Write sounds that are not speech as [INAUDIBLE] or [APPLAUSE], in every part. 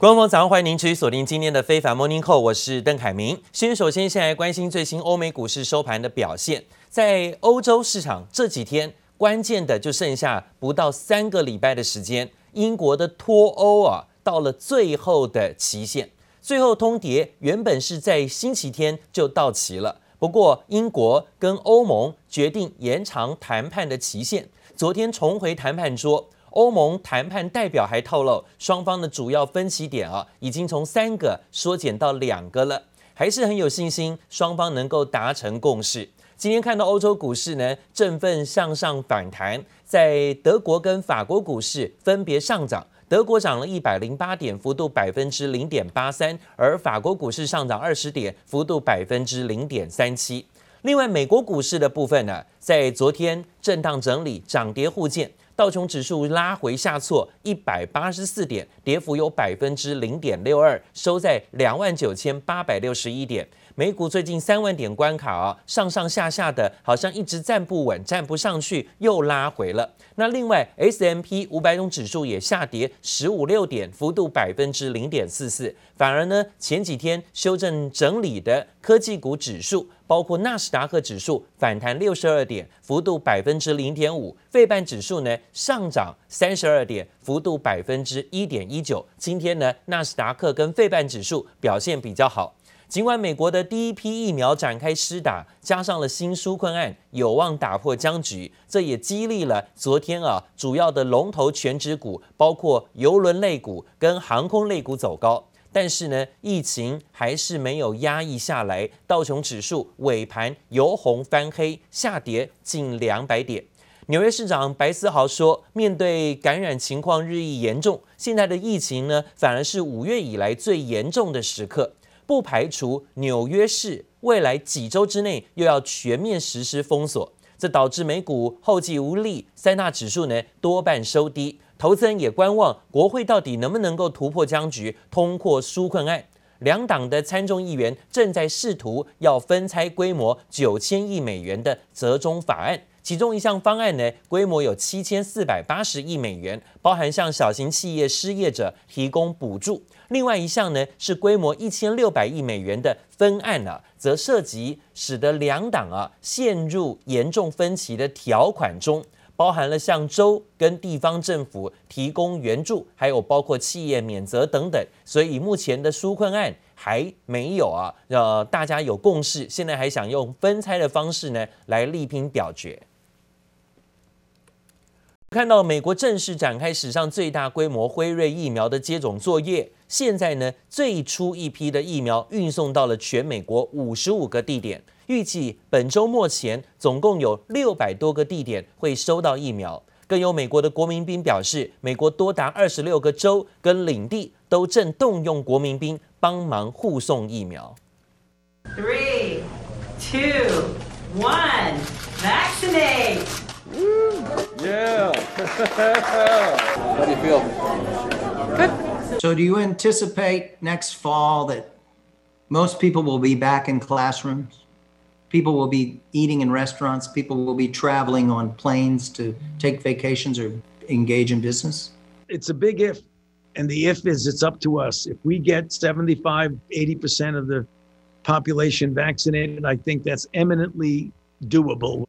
观众朋友早上欢迎您持续锁定今天的非凡 Morning Call，我是邓凯明。先首先先来关心最新欧美股市收盘的表现，在欧洲市场这几天关键的就剩下不到三个礼拜的时间，英国的脱欧啊到了最后的期限，最后通牒原本是在星期天就到期了，不过英国跟欧盟决定延长谈判的期限，昨天重回谈判桌。欧盟谈判代表还透露，双方的主要分歧点啊，已经从三个缩减到两个了，还是很有信心，双方能够达成共识。今天看到欧洲股市呢，振奋向上反弹，在德国跟法国股市分别上涨，德国涨了一百零八点，幅度百分之零点八三，而法国股市上涨二十点，幅度百分之零点三七。另外，美国股市的部分呢，在昨天震荡整理，涨跌互见。道琼指数拉回下挫一百八十四点，跌幅有百分之零点六二，收在两万九千八百六十一点。美股最近三万点关卡啊，上上下下的，好像一直站不稳，站不上去，又拉回了。那另外，S M P 五百种指数也下跌十五六点，幅度百分之零点四四。反而呢，前几天修正整理的科技股指数，包括纳斯达克指数反弹六十二点，幅度百分之零点五。费半指数呢上涨三十二点，幅度百分之一点一九。今天呢，纳斯达克跟费半指数表现比较好。尽管美国的第一批疫苗展开施打，加上了新纾困案，有望打破僵局，这也激励了昨天啊主要的龙头全指股，包括邮轮类股跟航空类股走高。但是呢，疫情还是没有压抑下来，道琼指数尾盘由红翻黑，下跌近两百点。纽约市长白思豪说，面对感染情况日益严重，现在的疫情呢，反而是五月以来最严重的时刻。不排除纽约市未来几周之内又要全面实施封锁，这导致美股后继无力，三大指数呢多半收低。投资人也观望国会到底能不能够突破僵局，通过纾困案。两党的参众议员正在试图要分拆规模九千亿美元的折中法案。其中一项方案呢，规模有七千四百八十亿美元，包含向小型企业失业者提供补助；另外一项呢，是规模一千六百亿美元的分案啊，则涉及使得两党啊陷入严重分歧的条款中，包含了向州跟地方政府提供援助，还有包括企业免责等等。所以目前的纾困案还没有啊，呃，大家有共识，现在还想用分拆的方式呢来力拼表决。看到美国正式展开史上最大规模辉瑞疫苗的接种作业，现在呢，最初一批的疫苗运送到了全美国五十五个地点，预计本周末前总共有六百多个地点会收到疫苗。更有美国的国民兵表示，美国多达二十六个州跟领地都正动用国民兵帮忙护送疫苗。Three, two, one, vaccinate. Yeah. [LAUGHS] How do you feel? Good. So, do you anticipate next fall that most people will be back in classrooms? People will be eating in restaurants. People will be traveling on planes to take vacations or engage in business? It's a big if. And the if is it's up to us. If we get 75, 80% of the population vaccinated, I think that's eminently doable.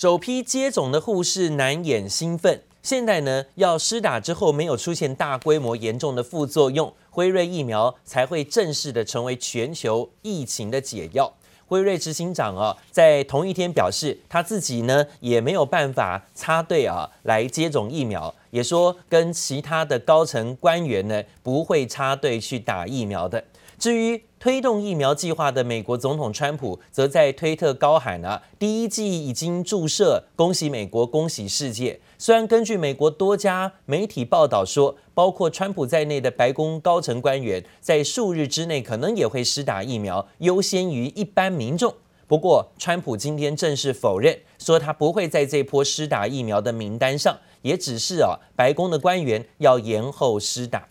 首批接种的护士难掩兴奋，现在呢要施打之后没有出现大规模严重的副作用，辉瑞疫苗才会正式的成为全球疫情的解药。辉瑞执行长啊，在同一天表示，他自己呢也没有办法插队啊来接种疫苗，也说跟其他的高层官员呢不会插队去打疫苗的。至于推动疫苗计划的美国总统川普，则在推特高喊啊，第一剂已经注射，恭喜美国，恭喜世界。虽然根据美国多家媒体报道说，包括川普在内的白宫高层官员在数日之内可能也会施打疫苗，优先于一般民众。不过，川普今天正式否认，说他不会在这波施打疫苗的名单上，也只是啊，白宫的官员要延后施打。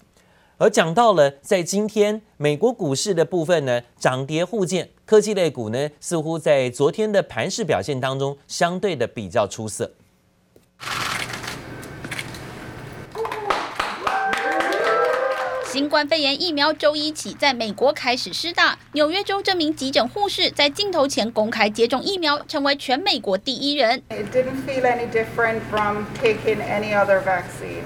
而讲到了，在今天美国股市的部分呢，涨跌互见，科技类股呢，似乎在昨天的盘势表现当中，相对的比较出色。新冠肺炎疫苗周一起在美国开始施打。纽约州这名急诊护士在镜头前公开接种疫苗，成为全美国第一人。It didn't feel any different from taking any other vaccine.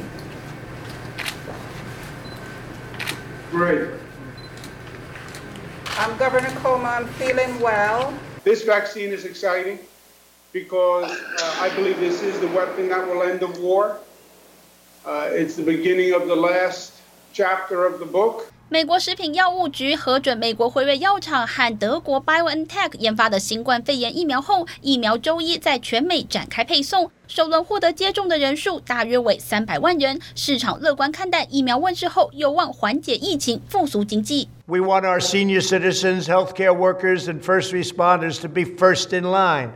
Great. I'm Governor Cuomo. I'm feeling well. This vaccine is exciting because uh, I believe this is the weapon that will end the war. Uh, it's the beginning of the last chapter of the book. 美国食品药物局核准美国辉瑞药厂和德国 BioNTech 研发的新冠肺炎疫苗后，疫苗周一在全美展开配送。首轮获得接种的人数大约为三百万人。市场乐观看待疫苗问世后有望缓解疫情、复苏经济。We want our senior citizens, healthcare workers, and first responders to be first in line.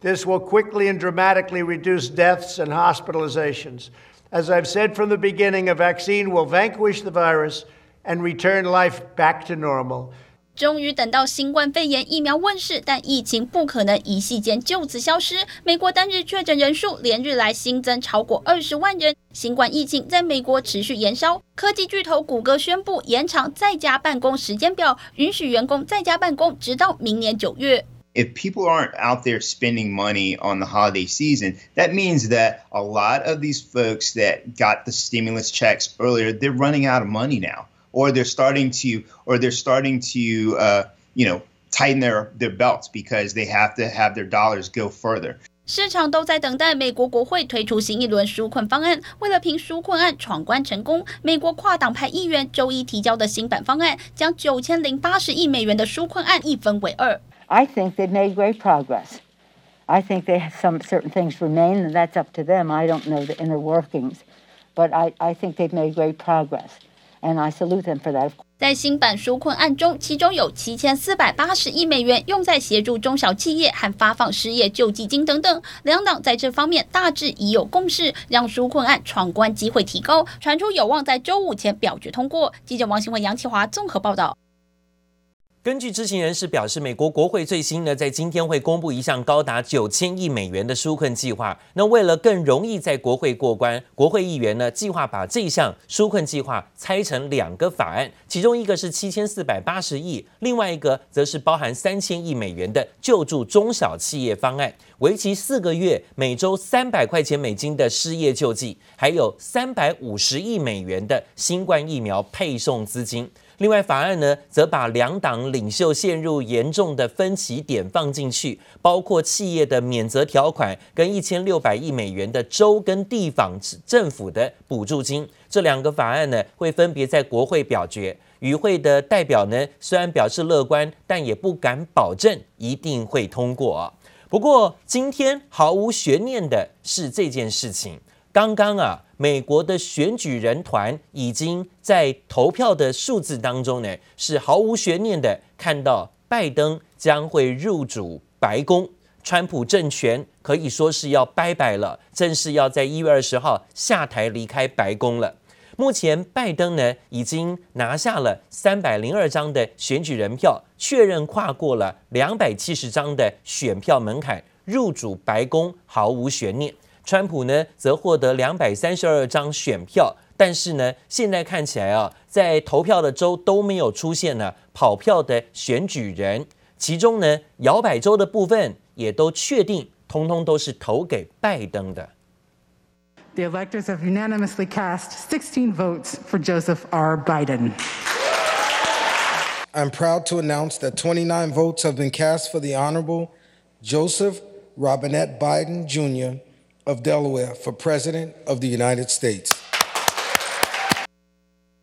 This will quickly and dramatically reduce deaths and hospitalizations. As I've said from the beginning, a vaccine will vanquish the virus. And return life back to normal. 终于等到新冠肺炎疫苗问世，但疫情不可能一夕间就此消失。美国单日确诊人数连日来新增超过二十万人，新冠疫情在美国持续延烧。科技巨头谷歌宣布延长在家办公时间表，允许员工在家办公直到明年九月。If people aren't out there spending money on the holiday season, that means that a lot of these folks that got the stimulus checks earlier, they're running out of money now. or they're starting to or they're starting to uh, you know tighten their their belts because they have to have their dollars go further. 市场都在等待美国国会推出新一轮纾困方案。为了凭纾困案闯关成功，美国跨党派议员周一提交的新版方案，将九千零八十亿美元的纾困案一分为二。I think they've made great progress. I think they have some certain things remain, and that's up to them. I don't know the inner workings, but I, I think they've made great progress. And I salute them for that. 在新版纾困案中，其中有七千四百八十亿美元用在协助中小企业和发放失业救济金等等。两党在这方面大致已有共识，让纾困案闯关机会提高，传出有望在周五前表决通过。记者王新文、杨启华综合报道。根据知情人士表示，美国国会最新呢，在今天会公布一项高达九千亿美元的纾困计划。那为了更容易在国会过关，国会议员呢计划把这项纾困计划拆成两个法案，其中一个是七千四百八十亿，另外一个则是包含三千亿美元的救助中小企业方案，为期四个月，每周三百块钱美金的失业救济，还有三百五十亿美元的新冠疫苗配送资金。另外，法案呢，则把两党领袖陷入严重的分歧点放进去，包括企业的免责条款跟一千六百亿美元的州跟地方政府的补助金。这两个法案呢，会分别在国会表决。与会的代表呢，虽然表示乐观，但也不敢保证一定会通过。不过，今天毫无悬念的是这件事情。刚刚啊，美国的选举人团已经在投票的数字当中呢，是毫无悬念的看到拜登将会入主白宫，川普政权可以说是要拜拜了，正式要在一月二十号下台离开白宫了。目前拜登呢已经拿下了三百零二张的选举人票，确认跨过了两百七十张的选票门槛，入主白宫毫无悬念。川普呢，则获得两百三十二张选票，但是呢，现在看起来啊，在投票的州都没有出现呢跑票的选举人，其中呢，摇摆州的部分也都确定，通通都是投给拜登的。The electors have unanimously cast 16 votes for Joseph R. Biden. I'm proud to announce that 29 votes have been cast for the Honorable Joseph Robinette Biden, Jr. of Delaware for President of the United States。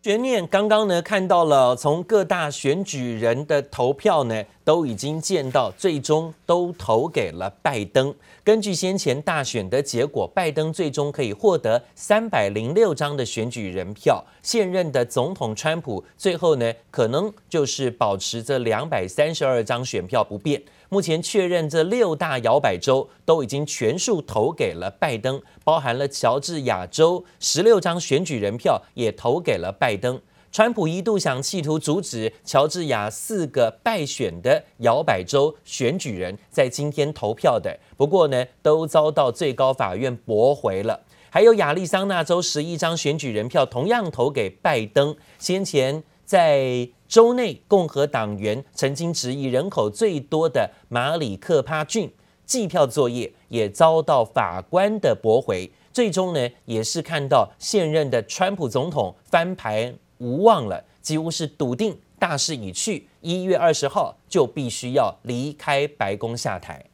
悬念刚刚呢看到了，从各大选举人的投票呢，都已经见到，最终都投给了拜登。根据先前大选的结果，拜登最终可以获得三百零六张的选举人票。现任的总统川普最后呢，可能就是保持着两百三十二张选票不变。目前确认这六大摇摆州都已经全数投给了拜登，包含了乔治亚州十六张选举人票也投给了拜登。川普一度想企图阻止乔治亚四个败选的摇摆州选举人在今天投票的，不过呢，都遭到最高法院驳回了。还有亚利桑那州十一张选举人票同样投给拜登。先前在州内共和党员曾经质疑人口最多的马里克帕郡计票作业也遭到法官的驳回。最终呢，也是看到现任的川普总统翻盘无望了，几乎是笃定大势已去，一月二十号就必须要离开白宫下台。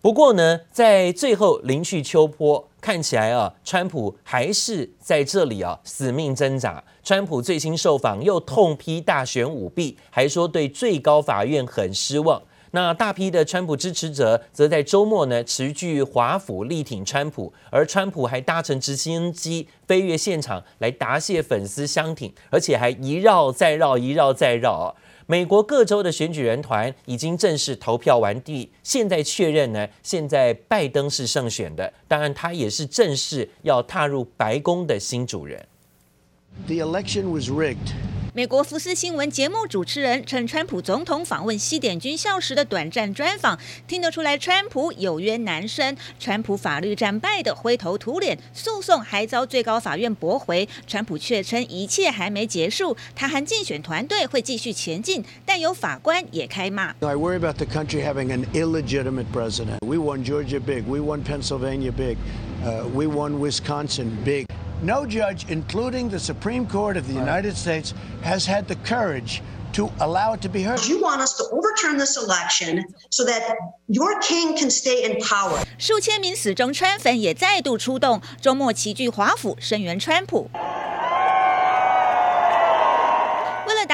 不过呢，在最后临去秋波，看起来啊，川普还是在这里啊死命挣扎。川普最新受访又痛批大选舞弊，还说对最高法院很失望。那大批的川普支持者则在周末呢齐聚华府力挺川普，而川普还搭乘直升机飞越现场来答谢粉丝相挺，而且还一绕再绕，一绕再绕。美国各州的选举人团已经正式投票完毕，现在确认呢，现在拜登是胜选的，当然他也是正式要踏入白宫的新主人。The election was rigged. 美国福斯新闻节目主持人趁川普总统访问西点军校时的短暂专访，听得出来川普有冤难伸。川普法律战败的灰头土脸，诉讼还遭最高法院驳回。川普却称一切还没结束，他和竞选团队会继续前进，但有法官也开骂。I worry about the country having an illegitimate president. We won Georgia big. We won Pennsylvania big. Uh, we won Wisconsin big. No judge, including the Supreme Court of the United States, has had the courage to allow it to be heard. You want us to overturn this election so that your king can stay in power. 数千名死忠川粉也再度出动，周末齐聚华府声援川普。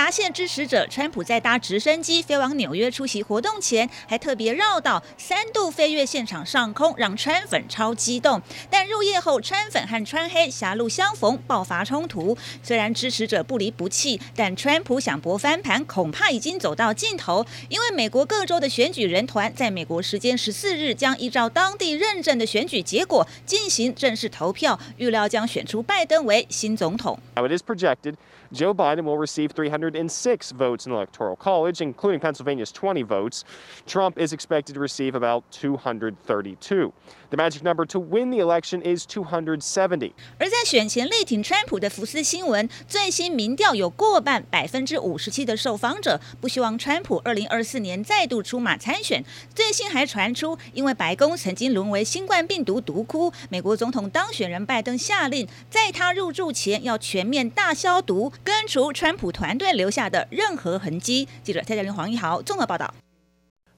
发现支持者，川普在搭直升机飞往纽约出席活动前，还特别绕道三度飞越现场上空，让川粉超激动。但入夜后，川粉和川黑狭路相逢，爆发冲突。虽然支持者不离不弃，但川普想搏翻盘，恐怕已经走到尽头。因为美国各州的选举人团在美国时间十四日将依照当地认证的选举结果进行正式投票，预料将选出拜登为新总统。Now it is projected Joe Biden will receive 306 votes in the Electoral College, including Pennsylvania's 20 votes. Trump is expected to receive about 232. The magic number to win the election is 270. 而在选前力挺川普的福斯新闻最新民调有过半百分之五十七的受访者不希望川普二零二四年再度出马参选。最新还传出，因为白宫曾经沦为新冠病毒毒窟，美国总统当选人拜登下令，在他入住前要全面大消毒。根除川普团队留留下的任何痕迹。记者蔡嘉玲、黄一豪综合报道。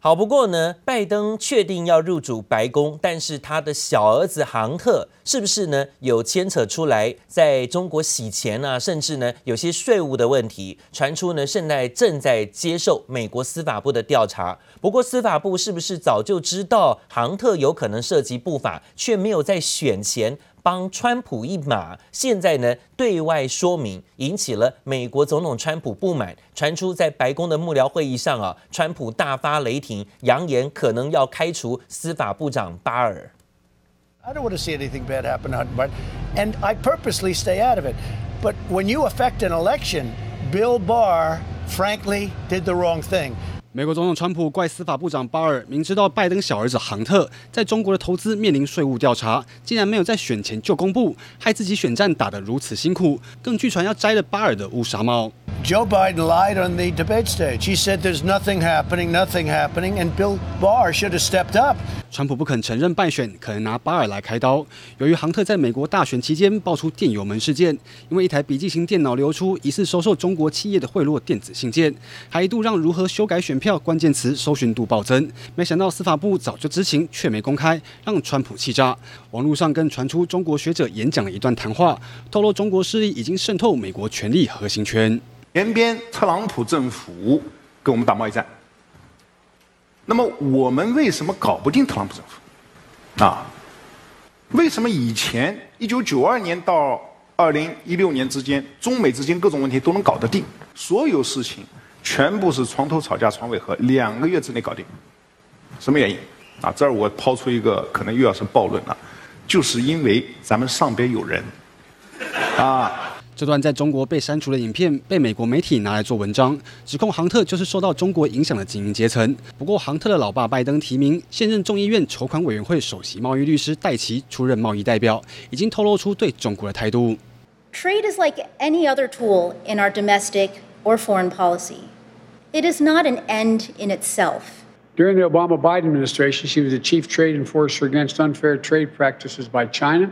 好，不过呢，拜登确定要入主白宫，但是他的小儿子杭特是不是呢有牵扯出来在中国洗钱啊，甚至呢有些税务的问题？传出呢现在正在接受美国司法部的调查。不过司法部是不是早就知道杭特有可能涉及不法，却没有在选前？帮川普一马，现在呢对外说明，引起了美国总统川普不满。传出在白宫的幕僚会议上啊，川普大发雷霆，扬言可能要开除司法部长巴尔。I don't want to see anything bad happen, but and I purposely stay out of it. But when you affect an election, Bill Barr, frankly, did the wrong thing. 美国总统川普怪司法部长巴尔，明知道拜登小儿子杭特在中国的投资面临税务调查，竟然没有在选前就公布，害自己选战打得如此辛苦，更据传要摘了巴尔的乌纱帽。Joe Biden lied on the debate stage. He said there's nothing happening, nothing happening, and Bill Barr should have stepped up. 川普不肯承认败选，可能拿巴尔来开刀。由于杭特在美国大选期间爆出电邮门事件，因为一台笔记型电脑流出疑似收受中国企业的贿赂电子信件，还一度让如何修改选票关键词搜寻度暴增。没想到司法部早就知情，却没公开，让川普气炸。网络上更传出中国学者演讲的一段谈话，透露中国势力已经渗透美国权力核心圈。前边特朗普政府跟我们打贸易战，那么我们为什么搞不定特朗普政府？啊，为什么以前一九九二年到二零一六年之间，中美之间各种问题都能搞得定？所有事情全部是床头吵架床尾和，两个月之内搞定。什么原因？啊，这儿我抛出一个可能又要是暴论了，就是因为咱们上边有人，啊。这段在中国被删除的影片被美国媒体拿来做文章，指控杭特就是受到中国影响的精英阶层。不过，杭特的老爸拜登提名现任众议院筹款委员会首席贸易律师戴奇出任贸易代表，已经透露出对中国的态度。Trade is like any other tool in our domestic or foreign policy. It is not an end in itself. During the Obama Biden administration, she was the chief trade enforcer against unfair trade practices by China.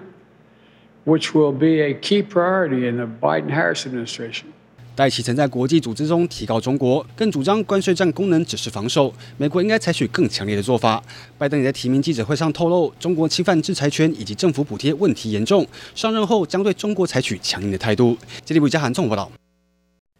which will be a key priority in the Biden-Harris administration. 戴琪曾在国际组织中提告中国，更主张关税战功能只是防守，美国应该采取更强烈的做法。拜登也在提名记者会上透露，中国侵犯制裁权以及政府补贴问题严重，上任后将对中国采取强硬的态度。接力部加韩综合报道。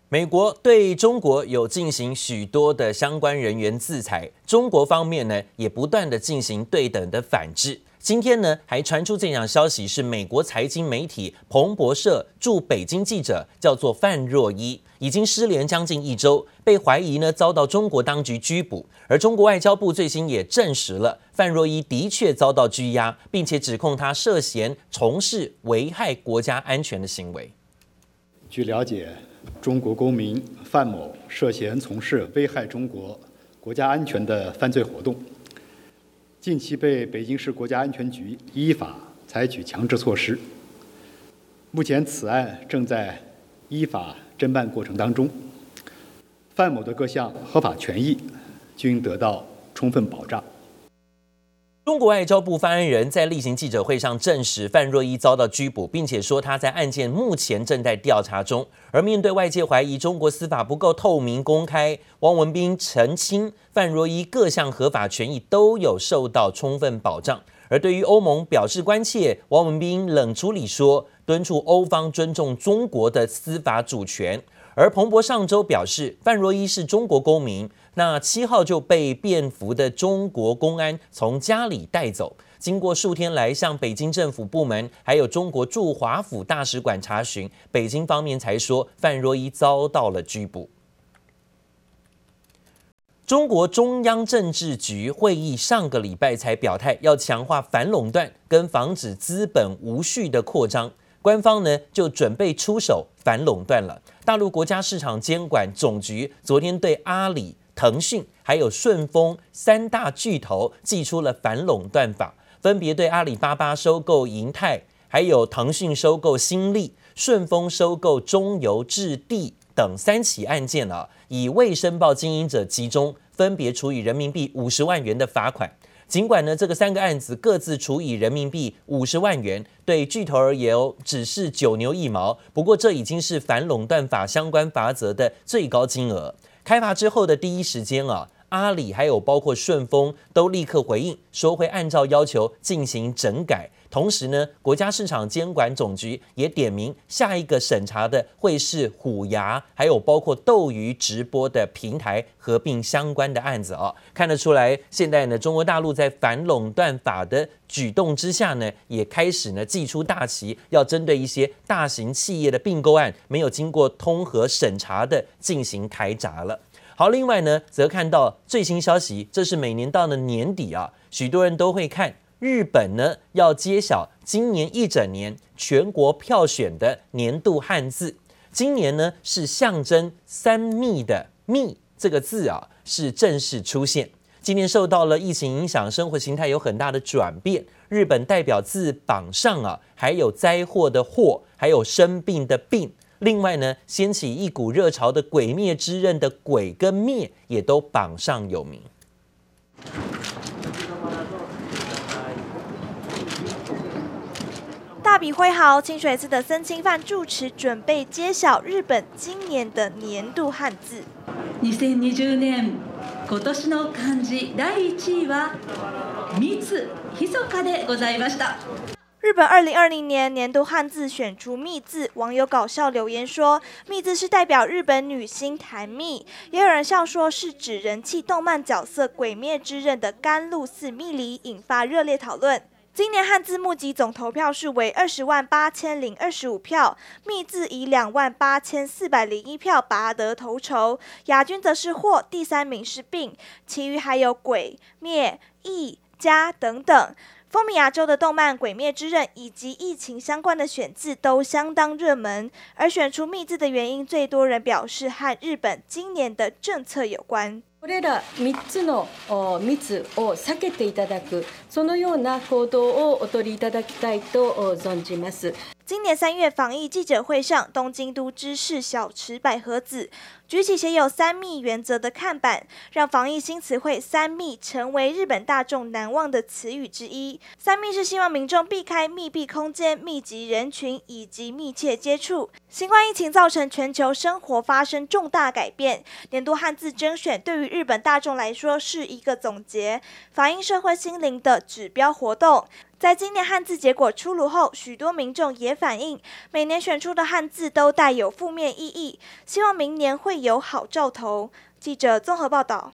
美国对中国有进行许多的相关人员制裁，中国方面呢也不断的进行对等的反制。今天呢，还传出这样消息，是美国财经媒体彭博社驻北京记者叫做范若伊，已经失联将近一周，被怀疑呢遭到中国当局拘捕。而中国外交部最新也证实了范若伊的确遭到拘押，并且指控他涉嫌从事危害国家安全的行为。据了解，中国公民范某涉嫌从事危害中国国家安全的犯罪活动。近期被北京市国家安全局依法采取强制措施。目前此案正在依法侦办过程当中，范某的各项合法权益均得到充分保障。中国外交部发言人在例行记者会上证实，范若伊遭到拘捕，并且说他在案件目前正在调查中。而面对外界怀疑中国司法不够透明公开，汪文斌澄清，范若伊各项合法权益都有受到充分保障。而对于欧盟表示关切，汪文斌冷处理说，敦促欧方尊重中国的司法主权。而彭博上周表示，范若伊是中国公民。那七号就被便服的中国公安从家里带走，经过数天来向北京政府部门还有中国驻华府大使馆查询，北京方面才说范若伊遭到了拘捕。中国中央政治局会议上个礼拜才表态，要强化反垄断跟防止资本无序的扩张，官方呢就准备出手反垄断了。大陆国家市场监管总局昨天对阿里。腾讯还有顺丰三大巨头寄出了反垄断法，分别对阿里巴巴收购银泰，还有腾讯收购新力、顺丰收购中邮置地等三起案件啊，以未申报经营者集中，分别处以人民币五十万元的罚款。尽管呢，这个三个案子各自处以人民币五十万元，对巨头而言哦，只是九牛一毛。不过这已经是反垄断法相关法则的最高金额。开罚之后的第一时间啊，阿里还有包括顺丰都立刻回应，说会按照要求进行整改。同时呢，国家市场监管总局也点名下一个审查的会是虎牙，还有包括斗鱼直播的平台合并相关的案子啊。看得出来，现在呢，中国大陆在反垄断法的举动之下呢，也开始呢祭出大旗，要针对一些大型企业的并购案没有经过通核审查的进行开闸了。好，另外呢，则看到最新消息，这是每年到了年底啊，许多人都会看。日本呢，要揭晓今年一整年全国票选的年度汉字。今年呢，是象征三密的“密”这个字啊，是正式出现。今年受到了疫情影响，生活形态有很大的转变。日本代表字榜上啊，还有灾祸的“祸”，还有生病的“病”。另外呢，掀起一股热潮的《鬼灭之刃》的“鬼”跟“灭”也都榜上有名。大笔挥毫，清水寺的僧钦范住持准备揭晓日本今年的年度汉字。二千二十年今年の汉字第一位は密ひそかでございました。 日本二零二零年年度汉字选出“密”字，网友搞笑留言说：“密”字是代表日本女星檀蜜，也有人笑说是指人气动漫角色《鬼灭之刃》的甘露寺蜜梨，引发热烈讨论。今年汉字募集总投票数为二十万八千零二十五票，密字以两万八千四百零一票拔得头筹，亚军则是获，第三名是病，其余还有鬼、灭、异、家等等。风靡亚洲的动漫《鬼灭之刃》以及疫情相关的选字都相当热门，而选出“密”字的原因，最多人表示和日本今年的政策有关。これら3つの密を避けていただく、そのような行动をお取りいただきたいと存じます。 今年三月防疫记者会上，东京都知事小池百合子举起写有“三密”原则的看板，让防疫新词汇“三密”成为日本大众难忘的词语之一。“三密”是希望民众避开密闭空间、密集人群以及密切接触。新冠疫情造成全球生活发生重大改变，年度汉字甄选对于日本大众来说是一个总结，反映社会心灵的指标活动。在今年汉字结果出炉后，许多民众也反映，每年选出的汉字都带有负面意义，希望明年会有好兆头。记者综合报道。